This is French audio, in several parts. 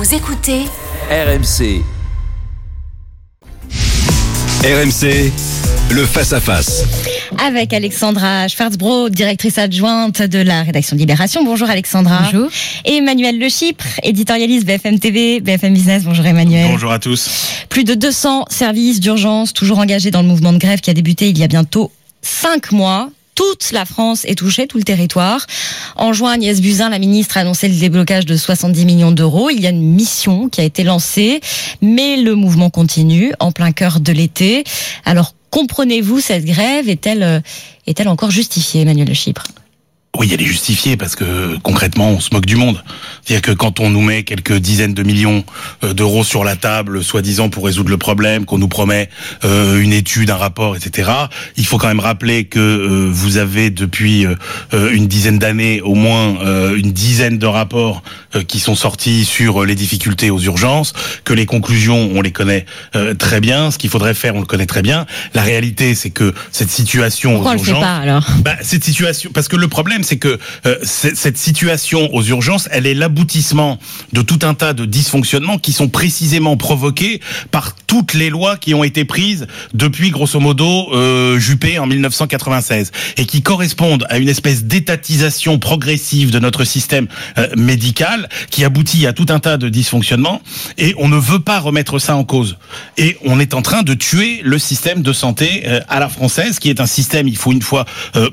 Vous écoutez RMC. RMC, le face-à-face. Avec Alexandra Schwarzbro, directrice adjointe de la rédaction de Libération. Bonjour Alexandra. Bonjour. Et Emmanuel Le Chypre, éditorialiste BFM TV, BFM Business. Bonjour Emmanuel. Bonjour à tous. Plus de 200 services d'urgence toujours engagés dans le mouvement de grève qui a débuté il y a bientôt cinq mois toute la France est touchée, tout le territoire. En juin, Agnès Buzyn, la ministre, a annoncé le déblocage de 70 millions d'euros. Il y a une mission qui a été lancée, mais le mouvement continue en plein cœur de l'été. Alors, comprenez-vous cette grève? Est-elle euh, est-elle encore justifiée, Emmanuel de Chypre? Oui, elle est justifiée parce que concrètement, on se moque du monde. C'est-à-dire que quand on nous met quelques dizaines de millions euh, d'euros sur la table, soi-disant pour résoudre le problème, qu'on nous promet euh, une étude, un rapport, etc., il faut quand même rappeler que euh, vous avez depuis une dizaine d'années au moins une dizaine de rapports qui sont sortis sur les difficultés aux urgences, que les conclusions, on les connaît très bien, ce qu'il faudrait faire, on le connaît très bien. La réalité, c'est que cette situation Pourquoi aux on le urgences, fait pas alors? Bah, cette situation, parce que le problème, c'est que euh, cette situation aux urgences, elle est l'aboutissement de tout un tas de dysfonctionnements qui sont précisément provoqués par toutes les lois qui ont été prises depuis, grosso modo, euh, Juppé en 1996 et qui correspondent à une espèce d'étatisation progressive de notre système euh, médical qui aboutit à tout un tas de dysfonctionnements et on ne veut pas remettre ça en cause. Et on est en train de tuer le système de santé à la française, qui est un système, il faut une fois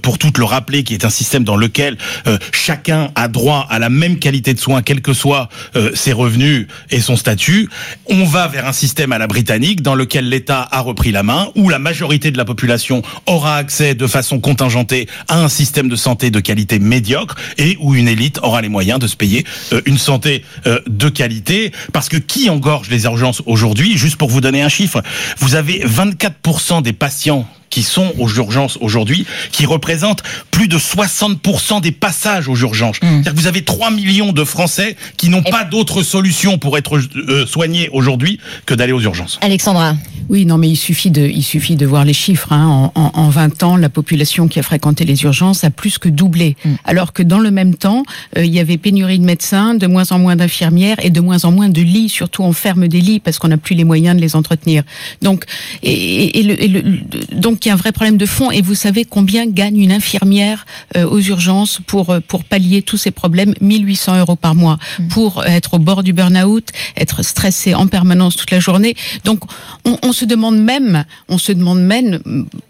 pour toutes le rappeler, qui est un système dans lequel euh, chacun a droit à la même qualité de soins, quels que soient euh, ses revenus et son statut. On va vers un système à la britannique dans lequel l'État a repris la main, où la majorité de la population aura accès de façon contingentée à un système de santé de qualité médiocre et où une élite aura les moyens de se payer euh, une santé de qualité. Parce que qui engorge les urgences aujourd'hui Juste pour vous donner un chiffre, vous avez 24% des patients qui sont aux urgences aujourd'hui, qui représentent plus de 60% des passages aux urgences. C'est-à-dire que vous avez 3 millions de Français qui n'ont pas d'autre solution pour être euh, soignés aujourd'hui que d'aller aux urgences. Alexandra Oui, non, mais il suffit de, il suffit de voir les chiffres. Hein. En, en, en 20 ans, la population qui a fréquenté les urgences a plus que doublé. Alors que dans le même temps, euh, il y avait pénurie de médecins, de moins en moins d'infirmières et de moins en moins de lits. Surtout, on ferme des lits parce qu'on n'a plus les moyens de les entretenir. Donc, et, et- et le, et le- donc il y a un vrai problème de fond. Et vous savez combien gagne une infirmière euh, aux urgences pour euh, pour pallier tous ces problèmes 1800 euros par mois pour être au bord du burn-out, être stressé en permanence toute la journée. Donc, on, on se demande même, on se demande même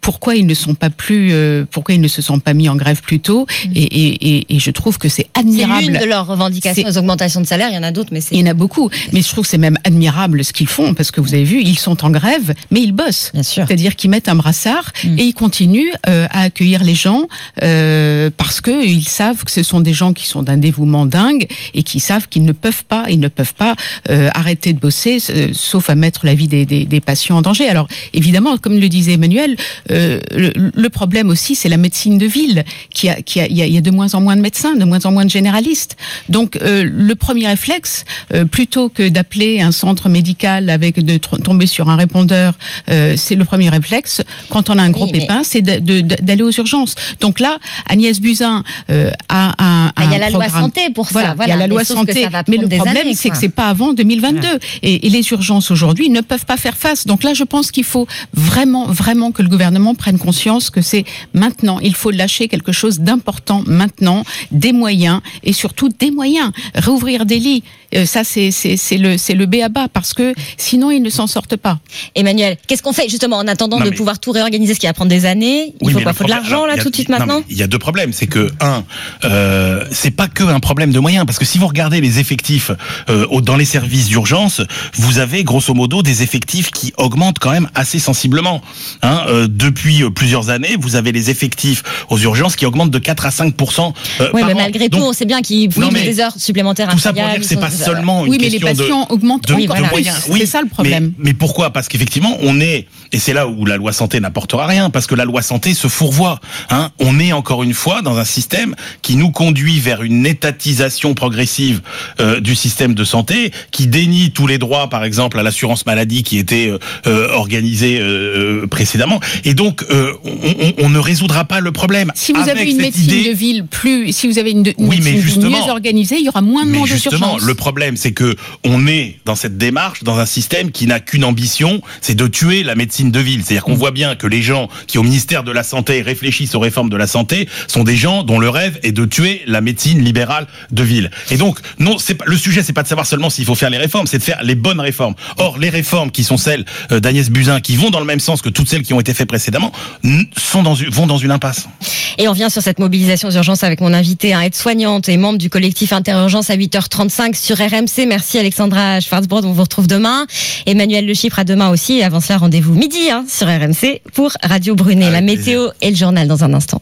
pourquoi ils ne sont pas plus, euh, pourquoi ils ne se sont pas mis en grève plus tôt. Et, et, et, et je trouve que c'est C'est admirable. l'une de leurs revendications, C'est- les augmentations de salaire. Il y en a d'autres, mais c'est Il y en a beaucoup, mais je trouve que c'est même admirable ce qu'ils font parce que vous avez vu, ils sont en grève, mais ils bossent. Bien sûr. C'est-à-dire qu'ils mettent un brassard Mm. et ils continuent euh, à accueillir les gens euh, parce que ils savent que ce sont des gens qui sont d'un dévouement dingue et qui savent qu'ils ne peuvent pas, ils ne peuvent pas euh, arrêter de bosser, sauf à mettre la vie des, des, des patients en danger. Alors évidemment, comme le disait Emmanuel, le, le problème aussi, c'est la médecine de ville qui a, qui a, il y y a de moins en moins de médecins, de moins en moins de généralistes. Donc le premier réflexe, plutôt que d'appeler un centre médical avec de tomber sur un répondeur, c'est le premier réflexe. Quand on a un gros Oui, mais- pépin, c'est d'aller aux urgences. Donc là, Agnès Buzyn euh, a un, Ah, il y a la loi santé pour ça, Voilà, voilà. il y a la loi santé. ça va Mais le problème, c'est que c'est pas avant 2022. Et, et les urgences aujourd'hui ne peuvent pas faire face. Donc là, je pense qu'il faut vraiment, vraiment que le gouvernement prenne conscience que c'est maintenant. Il faut lâcher quelque chose d'important maintenant, des moyens et surtout des moyens. Réouvrir des lits, euh, ça c'est c'est c'est le c'est le B à bas parce que sinon ils ne s'en sortent pas. Emmanuel, qu'est-ce qu'on fait justement en attendant Non, de mais- pouvoir tout réorganiser organiser ce qui va prendre des années. Il Oui, faut quoi Faut de l'argent là il y a- tout de suite non, maintenant Il y a deux problèmes. C'est que un, euh, c'est pas que un problème de moyens, parce que si vous regardez les effectifs euh, dans les services d'urgence, vous avez grosso modo des effectifs qui augmentent quand même assez sensiblement. Hein, euh, depuis euh, plusieurs années, vous avez les effectifs aux urgences qui augmentent de 4 à 5 euh, Oui, par mais an. malgré Donc, tout, on sait bien qu'il faut Non, mettre mais des heures supplémentaires tout ça pour dire que c'est pas seulement une Oui, mais les question de patients augmentent de, encore de voilà. moyens. Oui, c'est ça le problème. Mais, mais pourquoi? Parce qu'effectivement, on est, et c'est là où la loi santé n'apportera rien, parce que la loi santé se fourvoie. Hein. On est encore une fois dans un système qui nous conduit vers une étatisation progressive euh, du système de santé, qui dénie tous les droits, par exemple, à l'assurance maladie qui était euh, euh, organisée euh, précédemment. Et donc, euh, on, on- on ne résoudra pas le problème. Si vous Avec avez une médecine idée- de ville plus, si vous avez une, une Oui, mais médecine de justement- mieux organisée, il y aura moins de Mais monde justement, urgences. le problème, c'est que on est dans cette démarche, dans un système qui n'a qu'une ambition, c'est de tuer la médecine de ville. C'est-à-dire Mm. qu'on voit bien que les gens qui, au ministère de la Santé, réfléchissent aux réformes de la santé, sont des gens dont le rêve est de tuer la médecine libérale de ville. Et donc, non, le sujet, c'est pas de savoir seulement s'il faut faire les réformes, c'est de faire les bonnes réformes. Or, les réformes qui sont celles euh, d'Agnès Buzyn, qui vont dans le même sens que toutes celles qui ont été faites précédemment, vont dans une impasse. Et on vient sur cette mobilisation aux urgences avec mon invité, un aide-soignante et membre du collectif Interurgence à 8h35 sur RMC. Merci Alexandra Schwarzbrod, on vous retrouve demain. Emmanuel Le Chiffre à demain aussi. Et avant cela, rendez-vous midi hein, sur RMC pour Radio Brunet. Avec La plaisir. météo et le journal dans un instant.